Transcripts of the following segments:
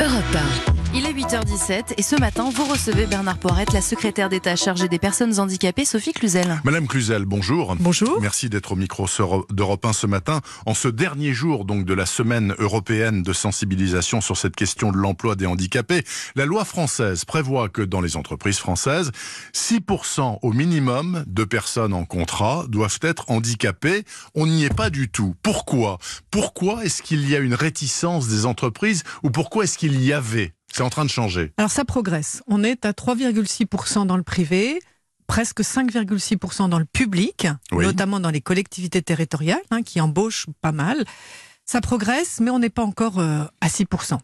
Europe 1. Il est 8h17 et ce matin, vous recevez Bernard Poirette, la secrétaire d'État chargée des personnes handicapées, Sophie Cluzel. Madame Cluzel, bonjour. Bonjour. Merci d'être au micro d'Europe 1 ce matin. En ce dernier jour donc de la semaine européenne de sensibilisation sur cette question de l'emploi des handicapés, la loi française prévoit que dans les entreprises françaises, 6% au minimum de personnes en contrat doivent être handicapées. On n'y est pas du tout. Pourquoi? Pourquoi est-ce qu'il y a une réticence des entreprises ou pourquoi est-ce qu'il y avait c'est en train de changer. Alors ça progresse. On est à 3,6% dans le privé, presque 5,6% dans le public, notamment dans les collectivités territoriales, hein, qui embauchent pas mal. Ça progresse, mais on n'est pas encore euh, à 6%.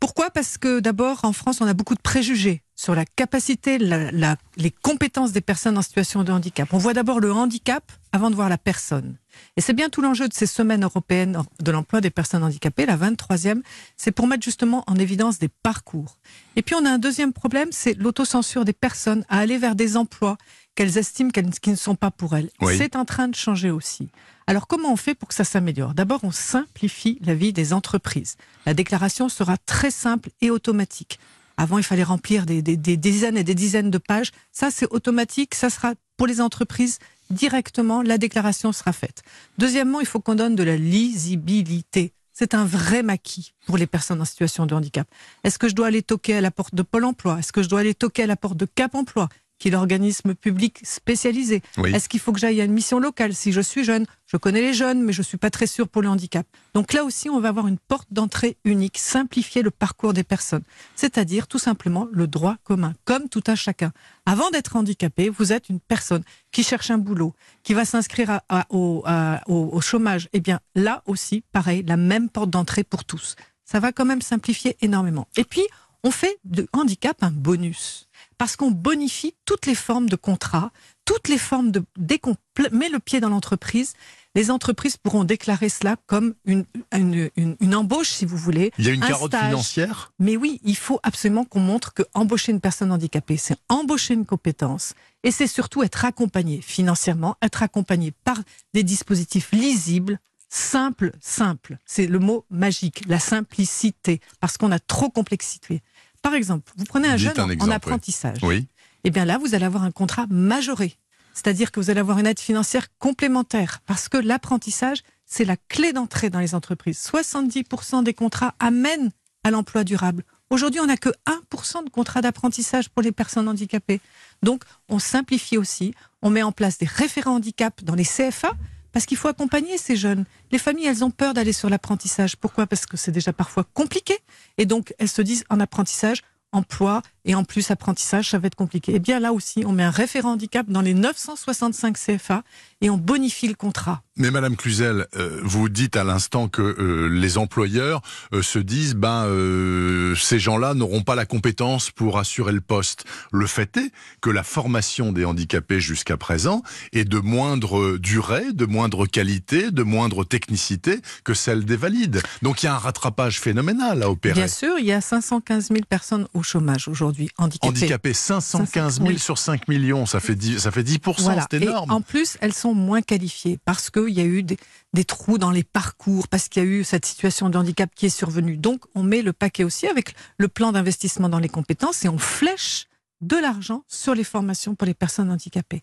Pourquoi? Parce que d'abord, en France, on a beaucoup de préjugés sur la capacité, les compétences des personnes en situation de handicap. On voit d'abord le handicap avant de voir la personne. Et c'est bien tout l'enjeu de ces semaines européennes de l'emploi des personnes handicapées, la 23e, c'est pour mettre justement en évidence des parcours. Et puis on a un deuxième problème, c'est l'autocensure des personnes à aller vers des emplois qu'elles estiment qui ne sont pas pour elles. C'est en train de changer aussi. Alors comment on fait pour que ça s'améliore? D'abord, on simplifie la vie des entreprises. La déclaration sera très simple et automatique. Avant, il fallait remplir des, dizaines et des dizaines de pages. Ça, c'est automatique. Ça sera pour les entreprises directement. La déclaration sera faite. Deuxièmement, il faut qu'on donne de la lisibilité. C'est un vrai maquis pour les personnes en situation de handicap. Est-ce que je dois aller toquer à la porte de Pôle emploi? Est-ce que je dois aller toquer à la porte de Cap emploi? Qui est l'organisme public spécialisé. Est-ce qu'il faut que j'aille à une mission locale Si je suis jeune, je connais les jeunes, mais je ne suis pas très sûr pour le handicap. Donc là aussi, on va avoir une porte d'entrée unique, simplifier le parcours des personnes, c'est-à-dire tout simplement le droit commun, comme tout un chacun. Avant d'être handicapé, vous êtes une personne qui cherche un boulot, qui va s'inscrire au, au chômage. Eh bien, là aussi, pareil, la même porte d'entrée pour tous. Ça va quand même simplifier énormément. Et puis, on fait de handicap un bonus. Parce qu'on bonifie toutes les formes de contrat, toutes les formes de... Dès qu'on met le pied dans l'entreprise, les entreprises pourront déclarer cela comme une, une, embauche, si vous voulez. Il y a une carotte financière? Mais oui, il faut absolument qu'on montre que embaucher une personne handicapée, c'est embaucher une compétence et c'est surtout être accompagné financièrement, être accompagné par des dispositifs lisibles, simples, simples. C'est le mot magique, la simplicité, parce qu'on a trop complexité. Par exemple, vous prenez un jeune en, apprentissage. Oui. Eh bien là, vous allez avoir un contrat majoré. C'est-à-dire que vous allez avoir une aide financière complémentaire. Parce que l'apprentissage, c'est la clé d'entrée dans les entreprises. 70% des contrats amènent à l'emploi durable. Aujourd'hui, on n'a que 1% de contrats d'apprentissage pour les personnes handicapées. Donc, on simplifie aussi. On met en place des référents handicap dans les CFA parce qu'il faut accompagner ces jeunes. Les familles, elles ont peur d'aller sur l'apprentissage. Pourquoi? Parce que c'est déjà parfois compliqué. Et donc, elles se disent en apprentissage, emploi et en plus apprentissage, ça va être compliqué. Eh bien là aussi, on met un référent handicap dans les 965 CFA et on bonifie le contrat. Mais Madame Cluzel, euh, vous dites à l'instant que euh, les employeurs euh, se disent ben ces gens-là n'auront pas la compétence pour assurer le poste. Le fait est que la formation des handicapés jusqu'à présent est de moindre durée, de moindre qualité, de moindre technicité que celle des valides. Donc il y a un rattrapage phénoménal à opérer. Bien sûr, il y a 515 000 personnes au chômage aujourd'hui handicapées. Handicapées, 515 000 sur 5 millions, ça fait 10, ça fait 10 c'est énorme. Et en plus, elles sont moins qualifiées parce qu'il y a eu des, trous dans les parcours, parce qu'il y a eu cette situation de handicap qui est survenue. Donc, on met le paquet aussi avec le plan d'investissement dans les compétences et on flèche de l'argent sur les formations pour les personnes handicapées.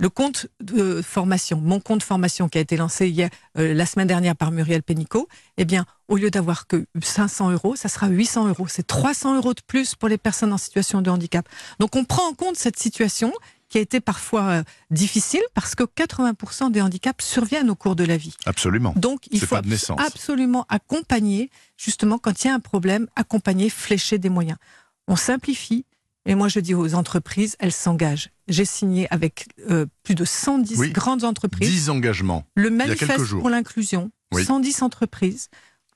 Le compte de formation, mon compte formation qui a été lancé hier, euh, la semaine dernière par Muriel Pénicaud, eh bien, au lieu d'avoir que 500 euros, ça sera 800 euros. C'est 300 euros de plus pour les personnes en situation de handicap. Donc, on prend en compte cette situation qui a été parfois euh, difficile parce que 80% des handicaps surviennent au cours de la vie. Absolument. Donc il faut absolument accompagner, justement quand il y a un problème, accompagner, flécher des moyens. On simplifie. Et moi, je dis aux entreprises, elles s'engagent. J'ai signé avec euh, plus de 110 grandes entreprises. 10 engagements. Le manifeste pour l'inclusion. 110 entreprises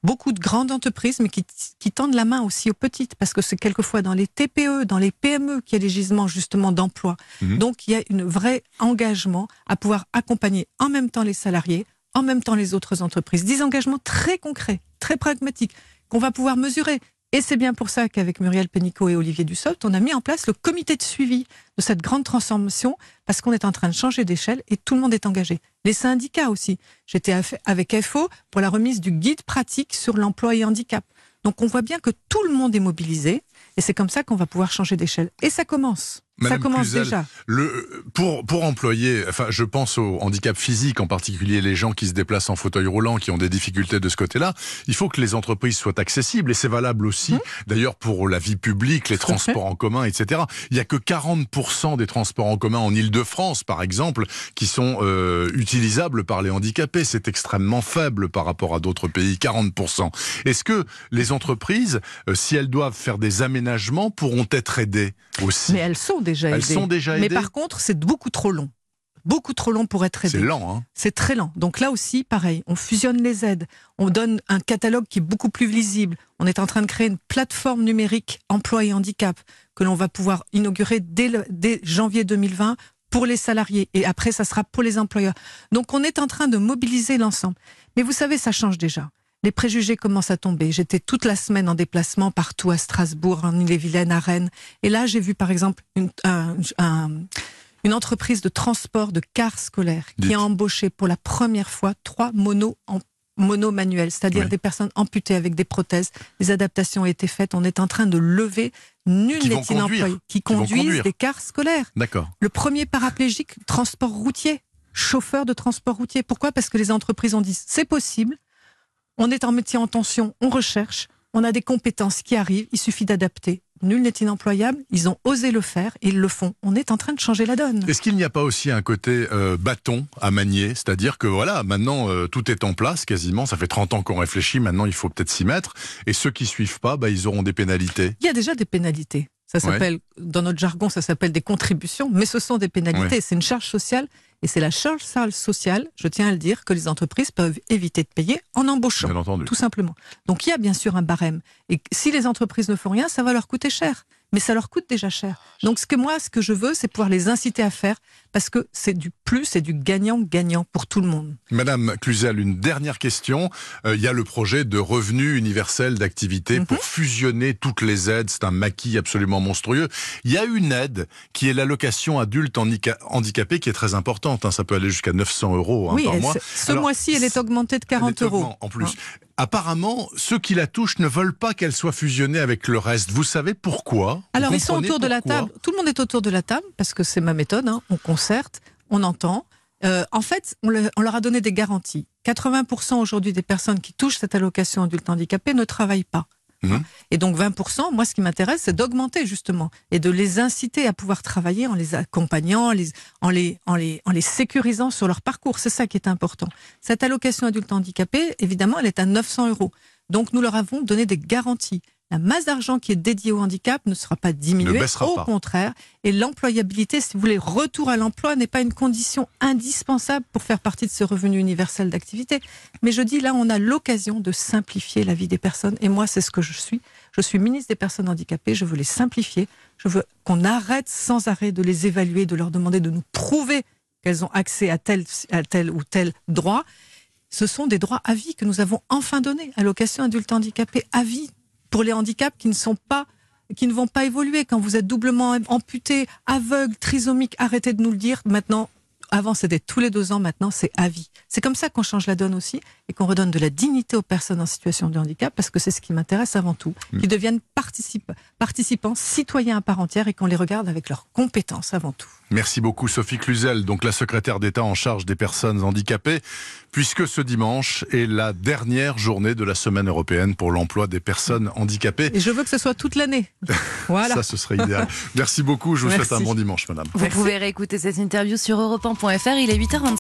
beaucoup de grandes entreprises, mais qui, tendent la main aussi aux petites, parce que c'est quelquefois dans les TPE, dans les PME qu'il y a des gisements justement d'emploi. Mhm. Donc il y a un vrai engagement à pouvoir accompagner en même temps les salariés, en même temps les autres entreprises. Des engagements très concrets, très pragmatiques, qu'on va pouvoir mesurer. Et c'est bien pour ça qu'avec Muriel Pénicaud et Olivier Dussopt, on a mis en place le comité de suivi de cette grande transformation, parce qu'on est en train de changer d'échelle et tout le monde est engagé. Les syndicats aussi. J'étais avec FO pour la remise du guide pratique sur l'emploi et handicap. Donc on voit bien que tout le monde est mobilisé et c'est comme ça qu'on va pouvoir changer d'échelle. Et ça commence. Ça commence déjà. Le, pour, pour employer, enfin, je pense au handicap physique, en particulier les gens qui se déplacent en fauteuil roulant, qui ont des difficultés de ce côté-là, il faut que les entreprises soient accessibles et c'est valable aussi, mmh. d'ailleurs, pour la vie publique, les transports en commun, etc. Il n'y a que 40% des transports en commun en Ile-de-France, par exemple, qui sont euh, utilisables par les handicapés. C'est extrêmement faible par rapport à d'autres pays, 40%. Est-ce que les entreprises, euh, si elles doivent faire des aménagements, pourront être aidées aussi? Mais elles sont déjà aidées. Elles sont déjà aidées. Mais par contre, c'est beaucoup trop long. Beaucoup trop long pour être aidé. C'est lent, hein C'est très lent. Donc là aussi, pareil, on fusionne les aides, on donne un catalogue qui est beaucoup plus visible. On est en train de créer une plateforme numérique emploi et handicap que l'on va pouvoir inaugurer dès, dès janvier 2020 pour les salariés et après ça sera pour les employeurs. Donc on est en train de mobiliser l'ensemble. Mais vous savez, ça change déjà les préjugés commencent à tomber. J'étais toute la semaine en déplacement partout à Strasbourg, en Ille-et-Vilaine, à Rennes. Et là, j'ai vu par exemple une, une entreprise de transport de cars scolaires qui a embauché pour la première fois trois monos en mono manuels, c'est-à-dire des personnes amputées avec des prothèses. Les adaptations ont été faites. On est en train de lever nul n'est inemployé qui, conduisent des cars scolaires. D'accord. Le premier paraplégique, transport routier, chauffeur de transport routier. Pourquoi? Parce que les entreprises ont dit c'est possible on est en métier en tension, on recherche, on a des compétences qui arrivent, il suffit d'adapter. Nul n'est inemployable, ils ont osé le faire et ils le font. On est en train de changer la donne. Est-ce qu'il n'y a pas aussi un côté euh, bâton à manier? C'est-à-dire que voilà, maintenant euh, tout est en place quasiment, ça fait 30 ans qu'on réfléchit, maintenant il faut peut-être s'y mettre. Et ceux qui suivent pas, bah, ils auront des pénalités. Il y a déjà des pénalités. Ça s'appelle, dans notre jargon, ça s'appelle des contributions, mais ce sont des pénalités. C'est une charge sociale et c'est la charge sociale, je tiens à le dire, que les entreprises peuvent éviter de payer en embauchant. Tout simplement. Donc il y a bien sûr un barème. Et si les entreprises ne font rien, ça va leur coûter cher mais ça leur coûte déjà cher. Donc ce que moi, ce que je veux, c'est pouvoir les inciter à faire, parce que c'est du plus, c'est du gagnant-gagnant pour tout le monde. Madame Cluzel, une dernière question. Euh, il y a le projet de revenu universel d'activité pour mhm. fusionner toutes les aides. C'est un maquis absolument monstrueux. Il y a une aide qui est l'allocation adulte handicapé, qui est très importante. Hein. Ça peut aller jusqu'à 900 euros hein, par mois. Ce mois-ci, elle est augmentée de 40 euros. En plus. Hein apparemment, ceux qui la touchent ne veulent pas qu'elle soit fusionnée avec le reste. Vous savez pourquoi? Alors, ils sont autour de la table. Tout le monde est autour de la table, parce que c'est ma méthode. Hein. On concerte, on entend. Euh, en fait, on, on, leur a donné des garanties. 80% aujourd'hui des personnes qui touchent cette allocation adulte handicapé ne travaillent pas. Mhm. Et donc 20%, moi ce qui m'intéresse, c'est d'augmenter justement et de les inciter à pouvoir travailler en les accompagnant, en les, en les, en les, en les sécurisant sur leur parcours. C'est ça qui est important. Cette allocation adulte handicapé, évidemment, elle est à 900 euros. Donc nous leur avons donné des garanties la masse d'argent qui est dédiée au handicap ne sera pas diminuée, au contraire. Et l'employabilité, si vous voulez, retour à l'emploi n'est pas une condition indispensable pour faire partie de ce revenu universel d'activité. Mais je dis là, on a l'occasion de simplifier la vie des personnes. Et moi, c'est ce que je suis. Je suis ministre des personnes handicapées. Je veux les simplifier. Je veux qu'on arrête sans arrêt de les évaluer, de leur demander de nous prouver qu'elles ont accès à tel, à tel ou tel droit. Ce sont des droits à vie que nous avons enfin donnés. Allocation adulte handicapé à vie pour les handicaps qui ne sont pas qui ne vont pas évoluer. Quand vous êtes doublement amputé, aveugle, trisomique, arrêtez de nous le dire. Maintenant, avant, c'était tous les deux ans, maintenant, c'est à vie. C'est comme ça qu'on change la donne aussi et qu'on redonne de la dignité aux personnes en situation de handicap parce que c'est ce qui m'intéresse avant tout. Mm. Qu'ils deviennent participants, citoyens à part entière et qu'on les regarde avec leurs compétences avant tout. Merci beaucoup Sophie Cluzel, donc la secrétaire d'État en charge des personnes handicapées, puisque ce dimanche est la dernière journée de la semaine européenne pour l'emploi des personnes handicapées. Et je veux que ce soit toute l'année. Voilà. Ça, ce serait idéal. Merci beaucoup, je vous souhaite un bon dimanche, madame. Vous pouvez réécouter cette interview sur europe1.fr, il est 8h25.